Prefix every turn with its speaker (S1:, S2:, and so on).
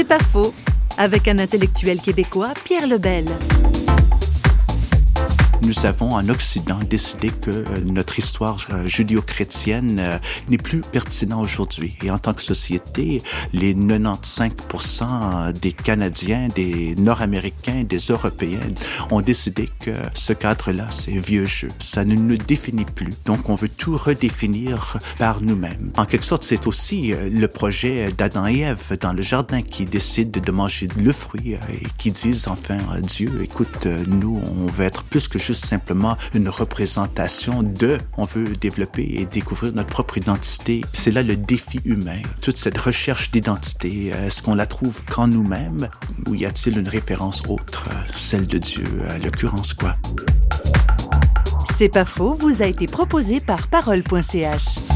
S1: C'est pas faux, avec un intellectuel québécois, Pierre Lebel
S2: nous avons en Occident décidé que euh, notre histoire euh, judéo-chrétienne euh, n'est plus pertinente aujourd'hui. Et en tant que société, les 95% des Canadiens, des Nord-Américains, des Européens ont décidé que ce cadre-là, c'est vieux jeu. Ça ne nous définit plus. Donc, on veut tout redéfinir par nous-mêmes. En quelque sorte, c'est aussi le projet d'Adam et Ève dans le jardin qui décident de manger le fruit et qui disent enfin Dieu, écoute, nous, on veut être plus que juste simplement une représentation de, on veut développer et découvrir notre propre identité. C'est là le défi humain. Toute cette recherche d'identité, est-ce qu'on la trouve qu'en nous-mêmes ou y a-t-il une référence autre, celle de Dieu, à l'occurrence quoi?
S1: C'est pas faux, vous a été proposé par parole.ch.